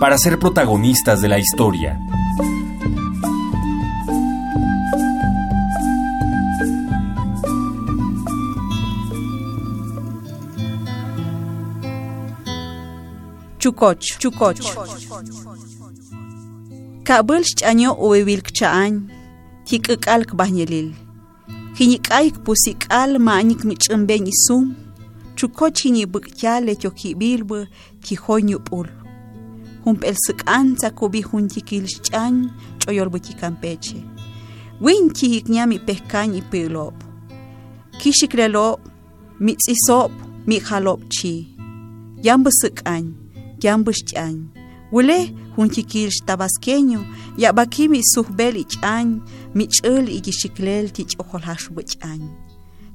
para ser protagonistas de la historia. Chukoch, chukoch. Kabul ch'año uwiwil kcha'añ, tik'äk'al kbajñelil. Jiñik'ay kpusik'al ma'ñik mich'ämbeñ isum, chukoch jiñib'äk'tyal etyoki'bilbä tijoy ñup'ul. hump'elsi q'antsa quwi juntiquilch'an ch'oyorwiqui campeche winchi hikñami pejcañi piloopo kixicreloopo mi miqjaloopo chi yanbä säk'an yanbä xch'an welej junchiquilx tabasqueño ya'bakimi sujb'el ich'an mich'äl iyixiclel ti ch'ojoljaxwe ch'an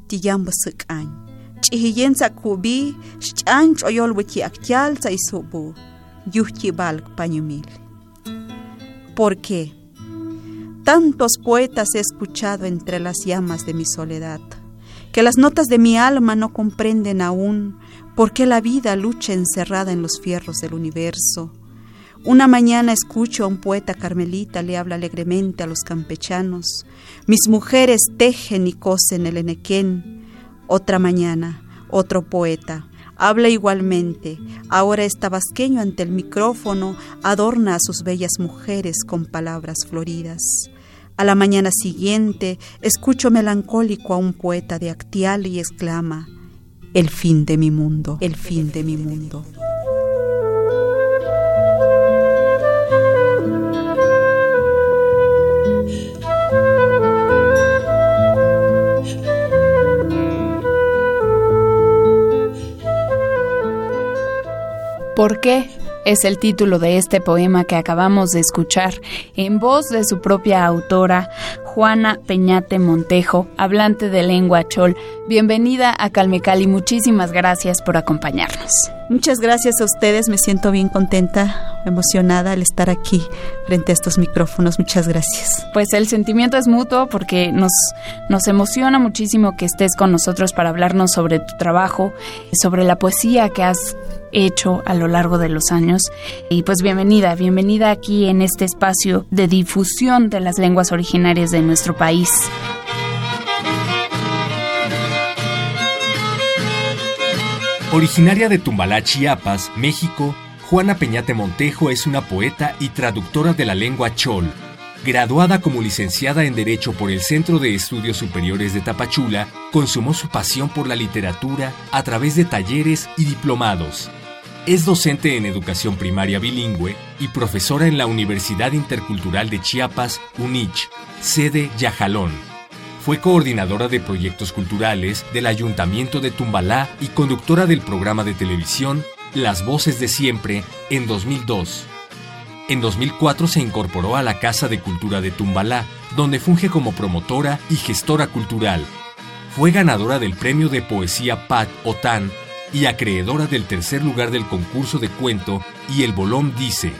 ti yanbä säk'an ch'ijiyentsa quwi xch'an ch'oyolwi aktyal aktyaltsa isu'pu sa isubu, yuhti balk pañumil. ¿Por qué? Tantos poetas he escuchado entre las llamas de mi soledad, que las notas de mi alma no comprenden aún ¿Por qué la vida lucha encerrada en los fierros del universo? Una mañana escucho a un poeta carmelita, le habla alegremente a los campechanos. Mis mujeres tejen y cosen el enequén. Otra mañana, otro poeta, habla igualmente. Ahora es tabasqueño ante el micrófono, adorna a sus bellas mujeres con palabras floridas. A la mañana siguiente, escucho melancólico a un poeta de Actial y exclama, el fin de mi mundo, el fin de mi mundo. ¿Por qué? es el título de este poema que acabamos de escuchar en voz de su propia autora, Juana Peñate Montejo, hablante de lengua chol. Bienvenida a Calmecali, muchísimas gracias por acompañarnos. Muchas gracias a ustedes, me siento bien contenta, emocionada al estar aquí frente a estos micrófonos. Muchas gracias. Pues el sentimiento es mutuo porque nos, nos emociona muchísimo que estés con nosotros para hablarnos sobre tu trabajo, sobre la poesía que has hecho a lo largo de los años. Y pues bienvenida, bienvenida aquí en este espacio de difusión de las lenguas originarias de nuestro país. Originaria de Tumbalá, Chiapas, México, Juana Peñate Montejo es una poeta y traductora de la lengua chol. Graduada como licenciada en Derecho por el Centro de Estudios Superiores de Tapachula, consumó su pasión por la literatura a través de talleres y diplomados. Es docente en educación primaria bilingüe y profesora en la Universidad Intercultural de Chiapas, UNICH, sede Yajalón. Fue coordinadora de proyectos culturales del Ayuntamiento de Tumbalá y conductora del programa de televisión Las Voces de Siempre en 2002. En 2004 se incorporó a la Casa de Cultura de Tumbalá, donde funge como promotora y gestora cultural. Fue ganadora del Premio de Poesía Pat Otan y acreedora del tercer lugar del concurso de cuento y El Bolón dice,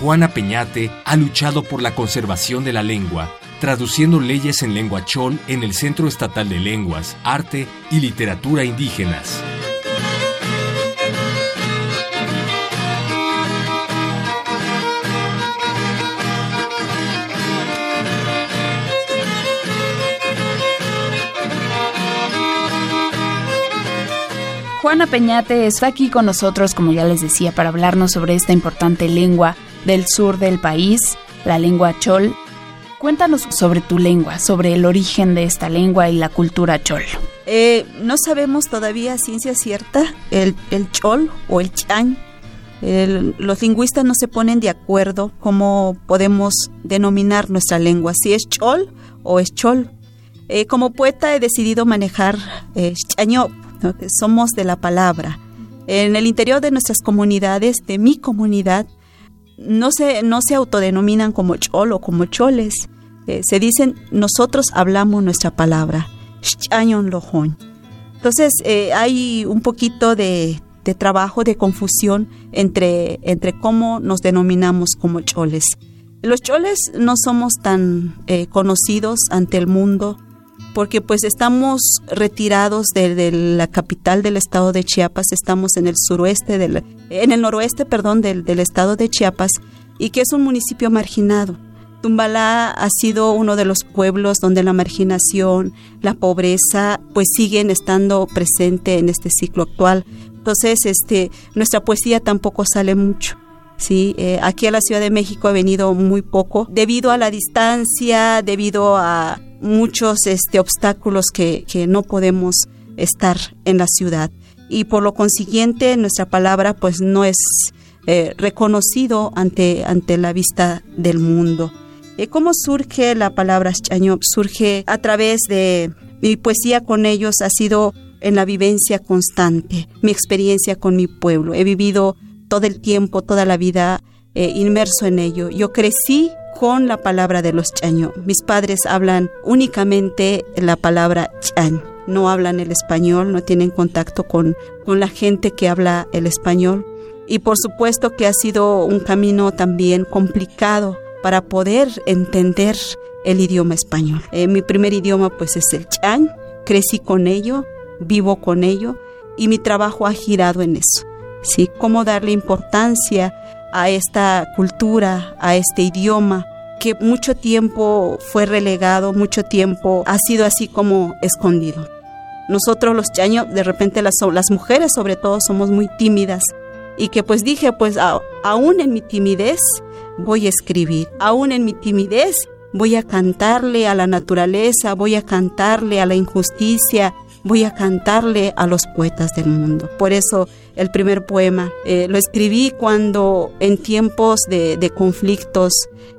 Juana Peñate ha luchado por la conservación de la lengua, traduciendo leyes en lengua chol en el Centro Estatal de Lenguas, Arte y Literatura Indígenas. Juana Peñate está aquí con nosotros, como ya les decía, para hablarnos sobre esta importante lengua del sur del país, la lengua chol. Cuéntanos sobre tu lengua, sobre el origen de esta lengua y la cultura chol. Eh, no sabemos todavía ciencia cierta el, chol o el chan. los lingüistas no se ponen de acuerdo cómo podemos denominar nuestra lengua, si es chol o es chol. Eh, como poeta he decidido manejar eh, somos de la palabra. En el interior de nuestras comunidades, de mi comunidad, no se, no se autodenominan como chol o como choles. Eh, se dicen, nosotros hablamos nuestra palabra. Entonces eh, hay un poquito de, trabajo, de confusión entre, entre cómo nos denominamos como choles. Los choles no somos tan eh, conocidos ante el mundo porque pues estamos retirados de, la capital del estado de Chiapas, estamos en el suroeste, del, en el noroeste, perdón, del, del estado de Chiapas y que es un municipio marginado. Tumbalá ha sido uno de los pueblos donde la marginación, la pobreza, pues siguen estando presente en este ciclo actual. Entonces, este, nuestra poesía tampoco sale mucho. Sí, eh, aquí a la Ciudad de México ha venido muy poco debido a la distancia, debido a muchos este, obstáculos que, que no podemos estar en la ciudad. Y por lo consiguiente, nuestra palabra pues no es eh, reconocido ante, ante la vista del mundo. Eh, ¿Cómo surge la palabra Chañop? Surge a través de mi poesía con ellos, ha sido en la vivencia constante, mi experiencia con mi pueblo. He vivido todo el tiempo, toda la vida eh, inmerso en ello. Yo crecí con la palabra de los chaño. Mis padres hablan únicamente la palabra chan. No hablan el español, no tienen contacto con, con la gente que habla el español. Y por supuesto que ha sido un camino también complicado para poder entender el idioma español. Eh, mi primer idioma pues es el chan, crecí con ello, vivo con ello y mi trabajo ha girado en eso. ¿sí? Cómo darle importancia a esta cultura, a este idioma, que mucho tiempo fue relegado, mucho tiempo ha sido así como escondido. Nosotros los chaños, de repente las, mujeres sobre todo somos muy tímidas y que pues dije, pues aún en mi timidez voy a escribir, aún en mi timidez voy a cantarle a la naturaleza, voy a cantarle a la injusticia, voy a cantarle a los poetas del mundo. Por eso el primer poema eh, lo escribí cuando en tiempos de, conflictos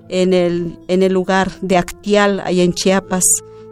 en el, en el lugar de Actial, allá en Chiapas,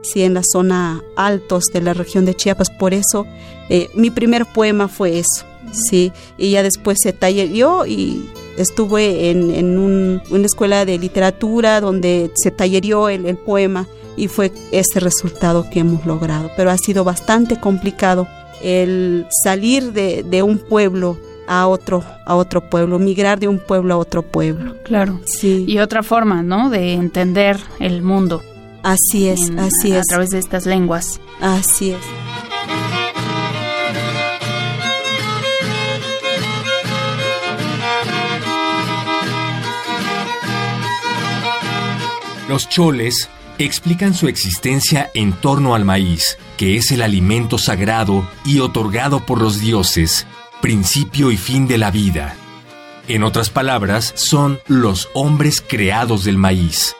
sí, en la zona altos de la región de Chiapas. Por eso eh, mi primer poema fue eso, sí, y ya después se tallerió y estuve en, una escuela de literatura donde se tallerió el, el poema y fue ese resultado que hemos logrado. Pero ha sido bastante complicado el salir de, un pueblo a otro a otro pueblo, migrar de un pueblo a otro pueblo. Claro. Sí. Y otra forma, ¿no? De entender el mundo. Así es, así es. A través de estas lenguas. Así es. Los choles explican su existencia en torno al maíz, que es el alimento sagrado y otorgado por los dioses, principio y fin de la vida. En otras palabras, son los hombres creados del maíz.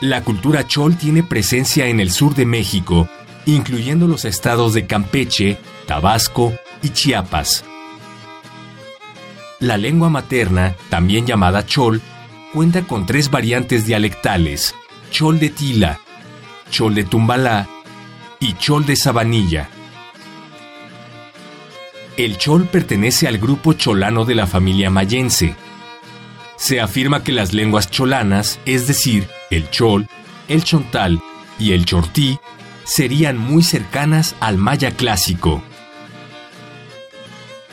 La cultura chol tiene presencia en el sur de México, incluyendo los estados de Campeche, Tabasco y Chiapas. La lengua materna, también llamada chol, cuenta con tres variantes dialectales, chol de Tila, chol de Tumbalá y chol de Sabanilla. El chol pertenece al grupo cholano de la familia mayense. Se afirma que las lenguas cholanas, es decir, el chol, el chontal y el chortí, serían muy cercanas al maya clásico.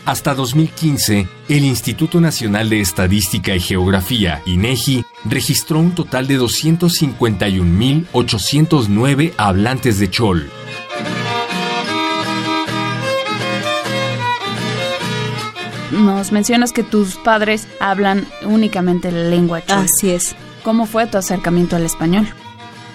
Hasta 2015, el Instituto Nacional de Estadística y Geografía, INEGI, registró un total de 251.809 hablantes de chol. Nos mencionas que tus padres hablan únicamente la lengua chol. Así es. ¿Cómo fue tu acercamiento al español?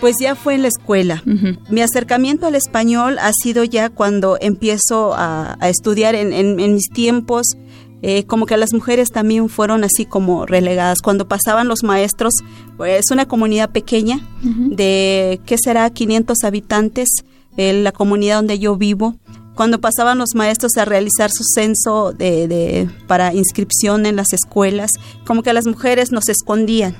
Pues ya fue en la escuela. Mi acercamiento al español ha sido ya cuando empiezo a, estudiar en, mis tiempos. Eh, como que las mujeres también fueron así como relegadas. Cuando pasaban los maestros, pues, es una comunidad pequeña de, ¿qué será? 500 habitantes, la comunidad donde yo vivo. Cuando pasaban los maestros a realizar su censo de, para inscripción en las escuelas, como que las mujeres nos escondían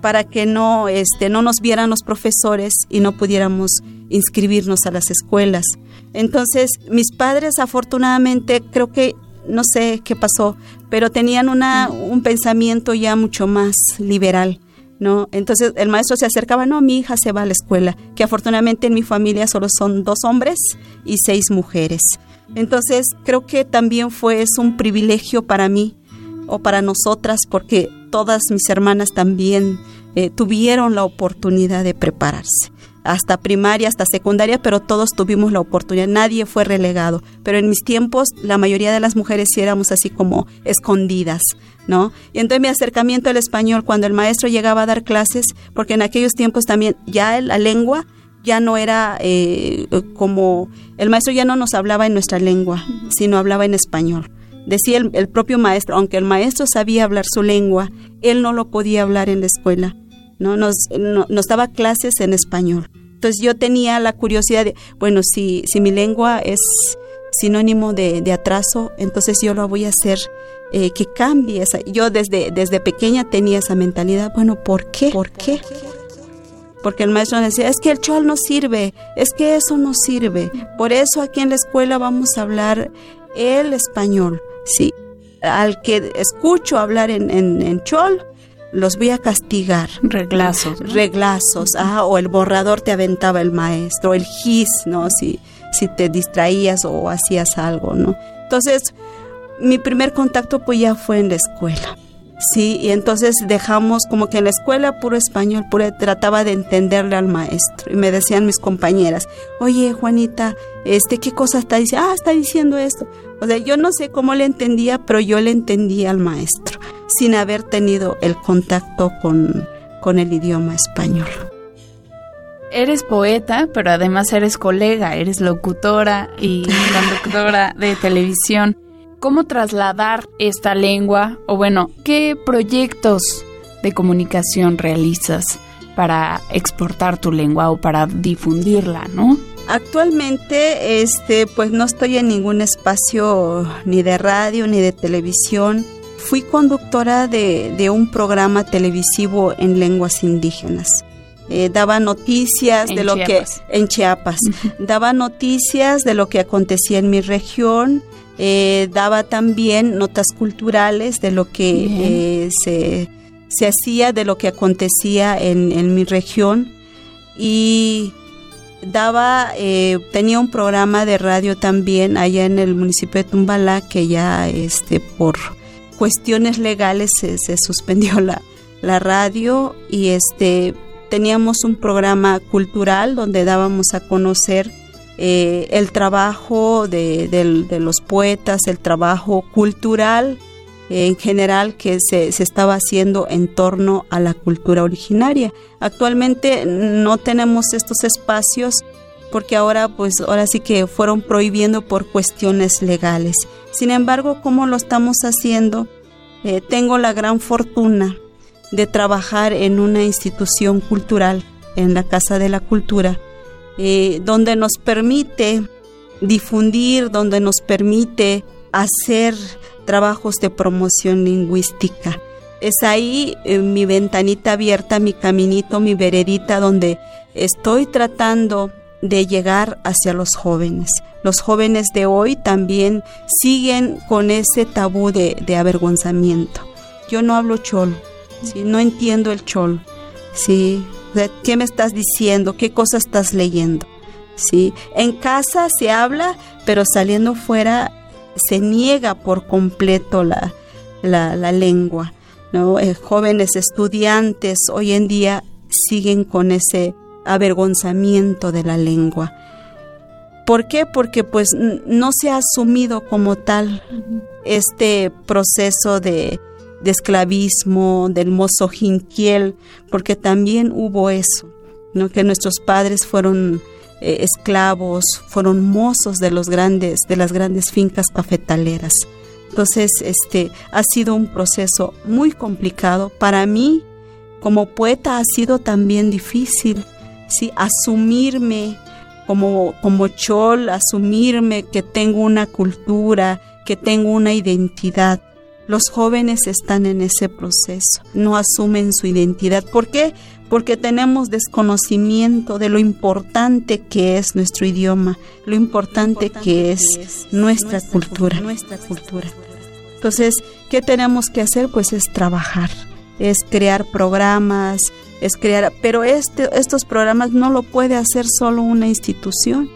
para que no, este, no nos vieran los profesores y no pudiéramos inscribirnos a las escuelas. Entonces, mis padres afortunadamente creo que no sé qué pasó, pero tenían una, un pensamiento ya mucho más liberal. ¿No? Entonces el maestro se acercaba, no, mi hija se va a la escuela, que afortunadamente en mi familia solo son dos hombres y seis mujeres. Entonces creo que también fue un privilegio para mí o para nosotras porque todas mis hermanas también eh, tuvieron la oportunidad de prepararse hasta primaria, hasta secundaria, pero todos tuvimos la oportunidad, nadie fue relegado. Pero en mis tiempos la mayoría de las mujeres sí éramos así como escondidas, ¿no? Y entonces mi acercamiento al español cuando el maestro llegaba a dar clases, porque en aquellos tiempos también ya la lengua ya no era eh, como, el maestro ya no nos hablaba en nuestra lengua, sino hablaba en español. Decía el, el propio maestro, aunque el maestro sabía hablar su lengua, él no lo podía hablar en la escuela ¿no? Nos, nos daba clases en español. Entonces yo tenía la curiosidad de, bueno, si, si mi lengua es sinónimo de, atraso, entonces yo lo voy a hacer eh, que cambie. Esa. Yo desde, desde pequeña tenía esa mentalidad, bueno, ¿por qué? ¿Por qué? Porque el maestro decía, es que el chol no sirve, es que eso no sirve. Por eso aquí en la escuela vamos a hablar el español. Sí, al que escucho hablar en, en, en chol, los voy a castigar. Reglazos. Reglazos, o el borrador te aventaba el maestro, el gis, ¿no? Si, si te distraías o hacías algo, ¿no? Entonces, mi primer contacto pues ya fue en la escuela. Sí, y entonces dejamos como que en la escuela puro español, puro, trataba de entenderle al maestro. Y me decían mis compañeras, oye Juanita, este, ¿qué cosa está diciendo? Ah, está diciendo esto. O sea, yo no sé cómo le entendía, pero yo le entendía al maestro, sin haber tenido el contacto con, con el idioma español. Eres poeta, pero además eres colega, eres locutora y conductora de televisión cómo trasladar esta lengua o bueno, qué proyectos de comunicación realizas para exportar tu lengua o para difundirla, ¿no? Actualmente, este, pues no estoy en ningún espacio ni de radio ni de televisión. Fui conductora de, un programa televisivo en lenguas indígenas. Eh, daba noticias de lo que en Chiapas. Daba noticias de lo que acontecía en mi región eh, daba también notas culturales de lo que eh, se, hacía, de lo que acontecía en, mi región. Y daba, eh, tenía un programa de radio también allá en el municipio de Tumbala que ya este, por cuestiones legales se, se suspendió la, la radio. Y este teníamos un programa cultural donde dábamos a conocer eh, el trabajo de, los poetas, el trabajo cultural eh, en general que se, estaba haciendo en torno a la cultura originaria. Actualmente no tenemos estos espacios porque ahora pues ahora sí que fueron prohibiendo por cuestiones legales. Sin embargo, como lo estamos haciendo? Eh, tengo la gran fortuna de trabajar en una institución cultural, en la Casa de la Cultura, eh, donde nos permite difundir, donde nos permite hacer trabajos de promoción lingüística. Es ahí mi ventanita abierta, mi caminito, mi veredita, donde estoy tratando de llegar hacia los jóvenes. Los jóvenes de hoy también siguen con ese tabú de, avergonzamiento. Yo no hablo cholo, ¿sí? no entiendo el cholo. ¿sí? ¿Qué me estás diciendo? ¿Qué cosa estás leyendo? ¿Sí? En casa se habla, pero saliendo fuera se niega por completo la, la, lengua. ¿no? Eh, jóvenes estudiantes hoy en día siguen con ese avergonzamiento de la lengua. ¿Por qué? Porque pues no se ha asumido como tal este proceso de, de esclavismo, del mozo jinquiel, porque también hubo eso, ¿no? que nuestros padres fueron eh, esclavos, fueron mozos de los grandes, de las grandes fincas cafetaleras. Entonces, este ha sido un proceso muy complicado. Para mí, como poeta, ha sido también difícil, ¿sí? asumirme como, como chol, asumirme que tengo una cultura, que tengo una identidad. Los jóvenes están en ese proceso, no asumen su identidad. ¿Por qué? porque tenemos desconocimiento de lo importante que es nuestro idioma, lo importante, que, es nuestra, cultura, nuestra cultura. Entonces, ¿qué tenemos que hacer? Pues es trabajar, es crear programas, es crear, pero este, estos programas no lo puede hacer solo una institución.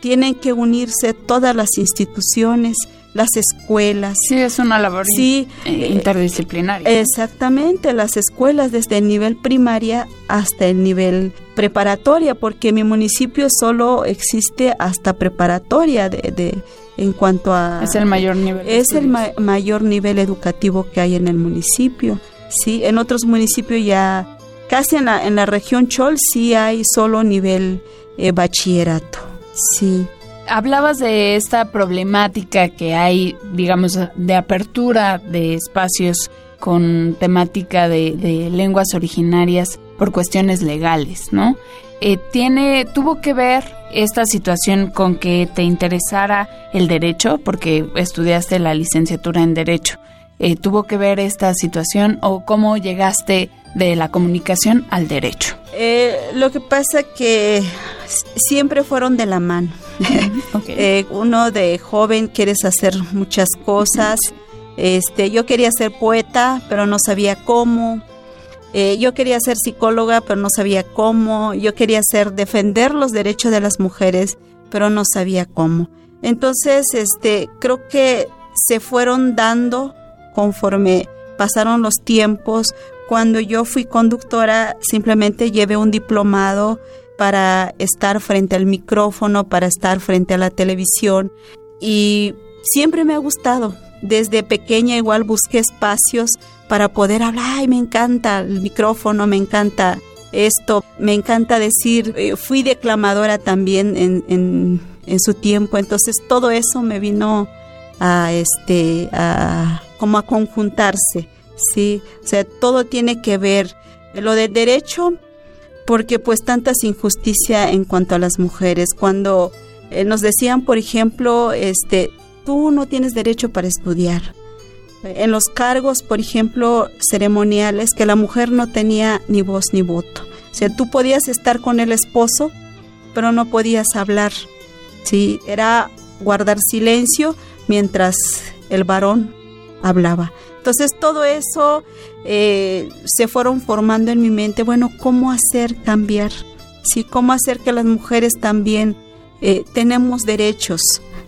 Tienen que unirse todas las instituciones, las escuelas. Sí, es una labor sí, eh, interdisciplinaria. Exactamente, las escuelas desde el nivel primaria hasta el nivel preparatoria, porque mi municipio solo existe hasta preparatoria de, en cuanto a es el mayor nivel es el mayor nivel educativo que hay en el municipio sí en otros municipios ya casi en la en la región Chol sí hay solo nivel eh, bachillerato sí Hablabas de esta problemática que hay, digamos, de apertura de espacios con temática de, lenguas originarias por cuestiones legales, ¿no? Eh, tiene, tuvo que ver esta situación con que te interesara el derecho, porque estudiaste la licenciatura en derecho. Eh, ¿Tuvo que ver esta situación o cómo llegaste de la comunicación al derecho? Eh, lo que pasa que siempre fueron de la mano. Eh, uno de joven quieres hacer muchas cosas. Este, yo quería ser poeta, pero no sabía cómo. Eh, yo quería ser psicóloga, pero no sabía cómo. Yo quería ser defender los derechos de las mujeres, pero no sabía cómo. Entonces, este, creo que se fueron dando conforme pasaron los tiempos. Cuando yo fui conductora, simplemente llevé un diplomado para estar frente al micrófono, para estar frente a la televisión. Y siempre me ha gustado. Desde pequeña igual busqué espacios para poder hablar, Ay, me encanta el micrófono, me encanta esto, me encanta decir, eh, fui declamadora también en, en, su tiempo, entonces todo eso me vino a este a como a conjuntarse, sí, o sea, todo tiene que ver. Lo del derecho porque pues tantas injusticia en cuanto a las mujeres. Cuando eh, nos decían por ejemplo este tú no tienes derecho para estudiar en los cargos por ejemplo ceremoniales que la mujer no tenía ni voz ni voto. O sea tú podías estar con el esposo pero no podías hablar sí era guardar silencio mientras el varón hablaba entonces todo eso eh, se fueron formando en mi mente, bueno, ¿cómo hacer cambiar? ¿Sí? ¿Cómo hacer que las mujeres también eh, tenemos derechos?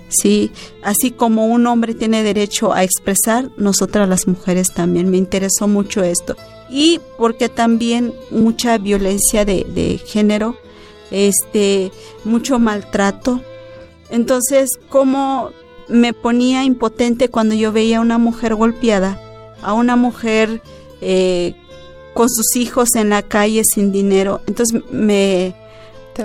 ¿Sí? Así como un hombre tiene derecho a expresar, nosotras las mujeres también. Me interesó mucho esto. Y porque también mucha violencia de, género, este, mucho maltrato. Entonces, ¿cómo me ponía impotente cuando yo veía a una mujer golpeada? A una mujer eh, con sus hijos en la calle sin dinero. Entonces me,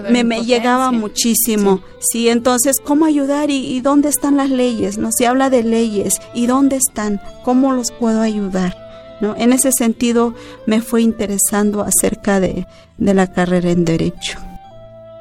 me, llegaba muchísimo. Sí. entonces, ¿cómo ayudar y, dónde están las leyes? No se habla de leyes y dónde están, cómo los puedo ayudar. ¿No? En ese sentido me fue interesando acerca de, de la carrera en derecho.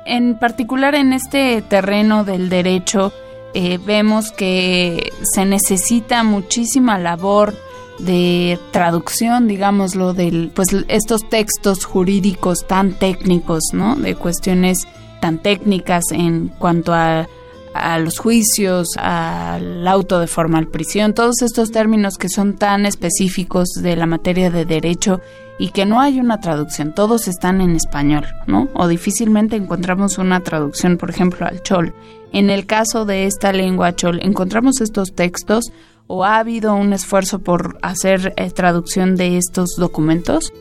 En particular en este terreno del derecho, eh, vemos que se necesita muchísima labor de traducción, digámoslo, de pues estos textos jurídicos tan técnicos, ¿no? De cuestiones tan técnicas en cuanto a, a los juicios, al auto de formal prisión, todos estos términos que son tan específicos de la materia de derecho y que no hay una traducción, todos están en español, ¿no? O difícilmente encontramos una traducción, por ejemplo, al chol. En el caso de esta lengua chol, encontramos estos textos o ha habido un esfuerzo por hacer eh, traducción de estos documentos?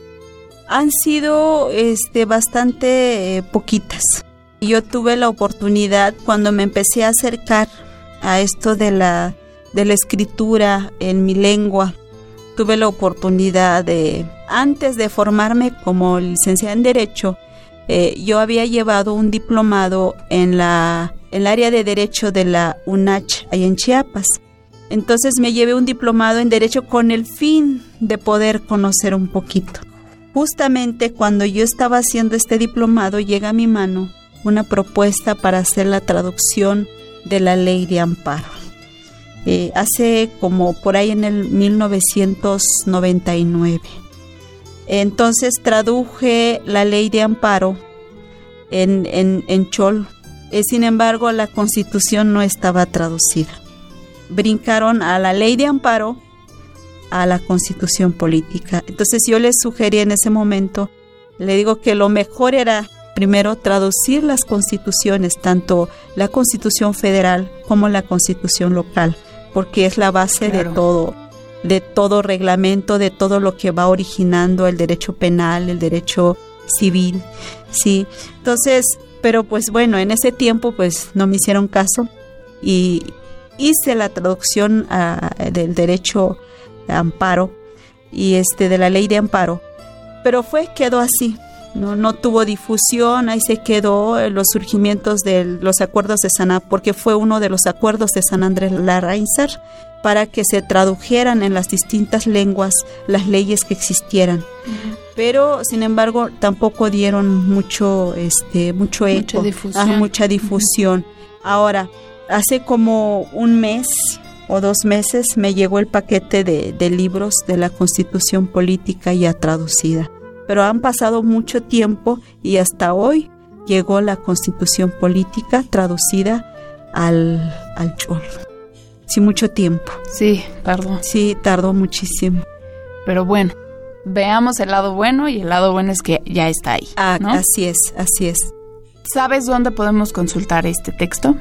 Han sido este, bastante eh, poquitas. Yo tuve la oportunidad cuando me empecé a acercar a esto de la, de la escritura en mi lengua. Tuve la oportunidad de, antes de formarme como licenciada en Derecho, eh, yo había llevado un diplomado en la el área de Derecho de la UNACH, ahí en Chiapas. Entonces me llevé un diplomado en Derecho con el fin de poder conocer un poquito. Justamente cuando yo estaba haciendo este diplomado llega a mi mano una propuesta para hacer la traducción de la ley de amparo. Eh, hace como por ahí en el 1999. Entonces traduje la ley de amparo en, en, en Chol. Eh, sin embargo, la constitución no estaba traducida. Brincaron a la ley de amparo a la constitución política. Entonces yo les sugerí en ese momento, le digo que lo mejor era primero traducir las constituciones, tanto la constitución federal como la constitución local, porque es la base de todo, de todo reglamento, de todo lo que va originando el derecho penal, el derecho civil, sí. Entonces, pero pues bueno, en ese tiempo pues no me hicieron caso y hice la traducción ah, del derecho amparo y este de la ley de amparo, pero fue quedó así, no, no tuvo difusión, ahí se quedó los surgimientos de los acuerdos de San porque fue uno de los acuerdos de San Andrés Larrainzar para que se tradujeran en las distintas lenguas las leyes que existieran. Pero sin embargo tampoco dieron mucho este mucho eco, mucha difusión. mucha difusión. Ahora, hace como un mes o dos meses me llegó el paquete de, de libros de la Constitución Política ya traducida pero han pasado mucho tiempo y hasta hoy llegó la constitución política traducida al, al chol. Sí, mucho tiempo. Sí, tardó. Sí, tardó muchísimo. Pero bueno, veamos el lado bueno y el lado bueno es que ya está ahí. Ah, así es, así es. ¿Sabes dónde podemos consultar este texto?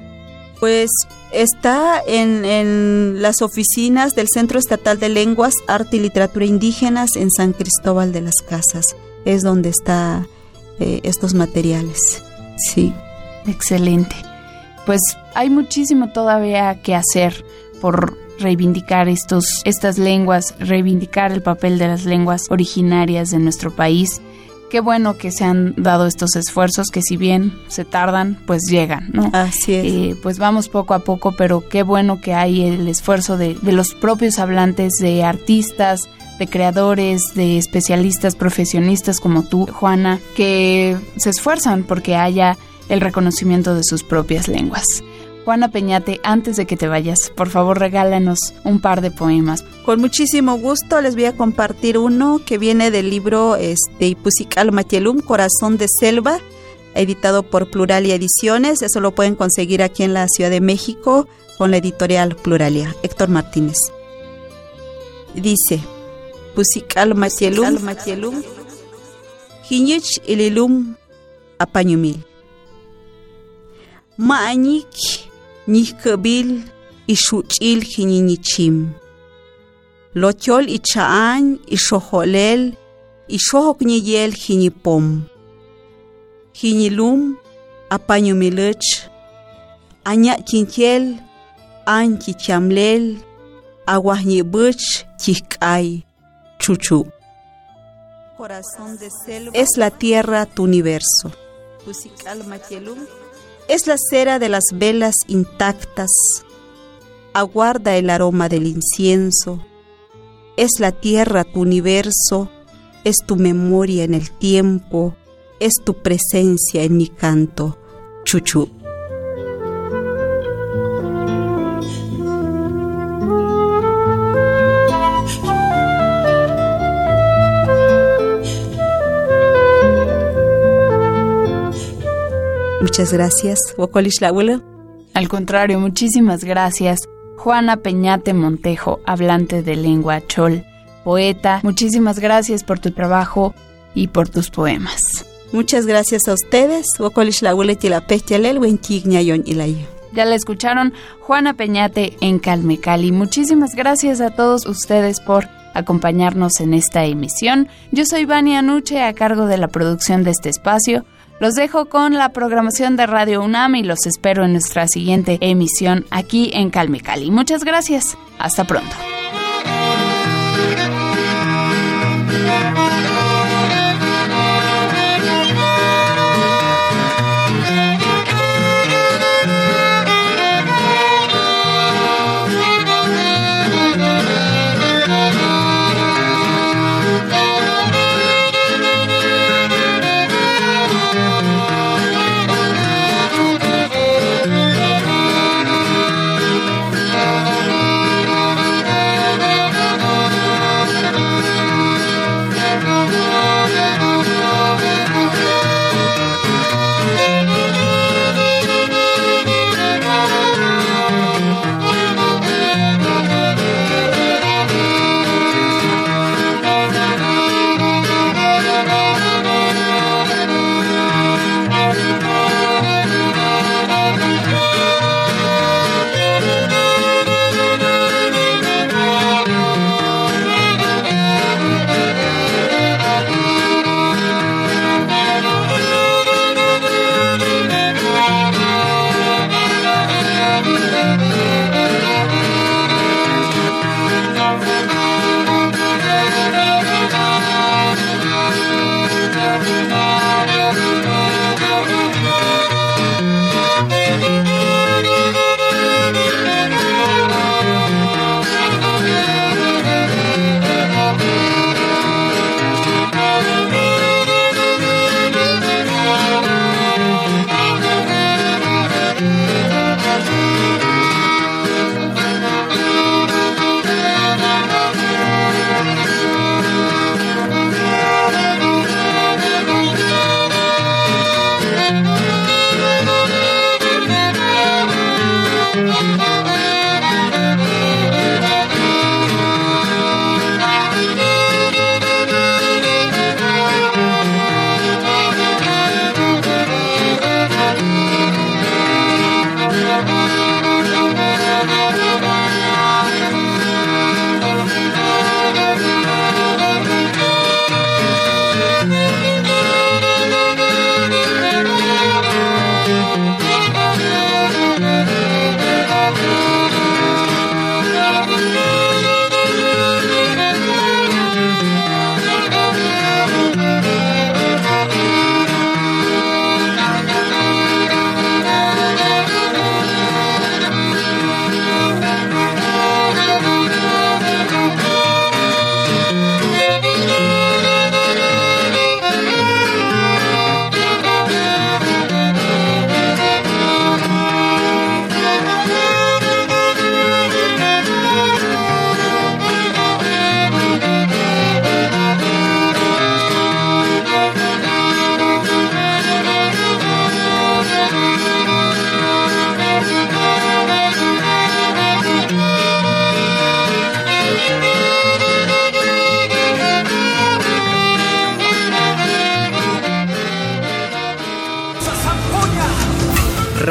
Pues está en, las oficinas del Centro Estatal de Lenguas, Arte y Literatura Indígenas en San Cristóbal de las Casas. Es donde están eh, estos materiales. Sí. Excelente. Pues hay muchísimo todavía que hacer por reivindicar estos, estas lenguas, reivindicar el papel de las lenguas originarias de nuestro país qué bueno que se han dado estos esfuerzos que si bien se tardan, pues llegan, ¿no? Así es. Eh, pues vamos poco a poco, pero qué bueno que hay el esfuerzo de, de los propios hablantes, de artistas, de creadores, de especialistas, profesionistas como tú, Juana, que se esfuerzan porque haya el reconocimiento de sus propias lenguas. Juana Peñate, antes de que te vayas, por favor regálanos un par de poemas. Con muchísimo gusto les voy a compartir uno que viene del libro este, Ipusical Matielum, Corazón de Selva, editado por Pluralia Ediciones. Eso lo pueden conseguir aquí en la Ciudad de México con la editorial Pluralia. Héctor Martínez. Dice, Pusical Matielum, Matielum, Ililum Apañumil. Ma'añik ñihk'äbil ixuch'il jiniñichim. Lotyol icha'añ ixojo'lel ixojokñiyel jinipom. Jinilum apañumilech aña kintiel an kichamlel aguajñibich kik'ay chuchu. Es la tierra tu universo. Es la cera de las velas intactas, aguarda el aroma del incienso. Es la tierra tu universo, es tu memoria en el tiempo, es tu presencia en mi canto. Chuchu. Muchas gracias. Al contrario, muchísimas gracias. Juana Peñate Montejo, hablante de lengua chol, poeta. Muchísimas gracias por tu trabajo y por tus poemas. Muchas gracias a ustedes. Ya la escucharon Juana Peñate en Calmecali. Muchísimas gracias a todos ustedes por acompañarnos en esta emisión. Yo soy Vania Anuche a cargo de la producción de este espacio. Los dejo con la programación de Radio UNAM y los espero en nuestra siguiente emisión aquí en Calmecali. Muchas gracias. Hasta pronto.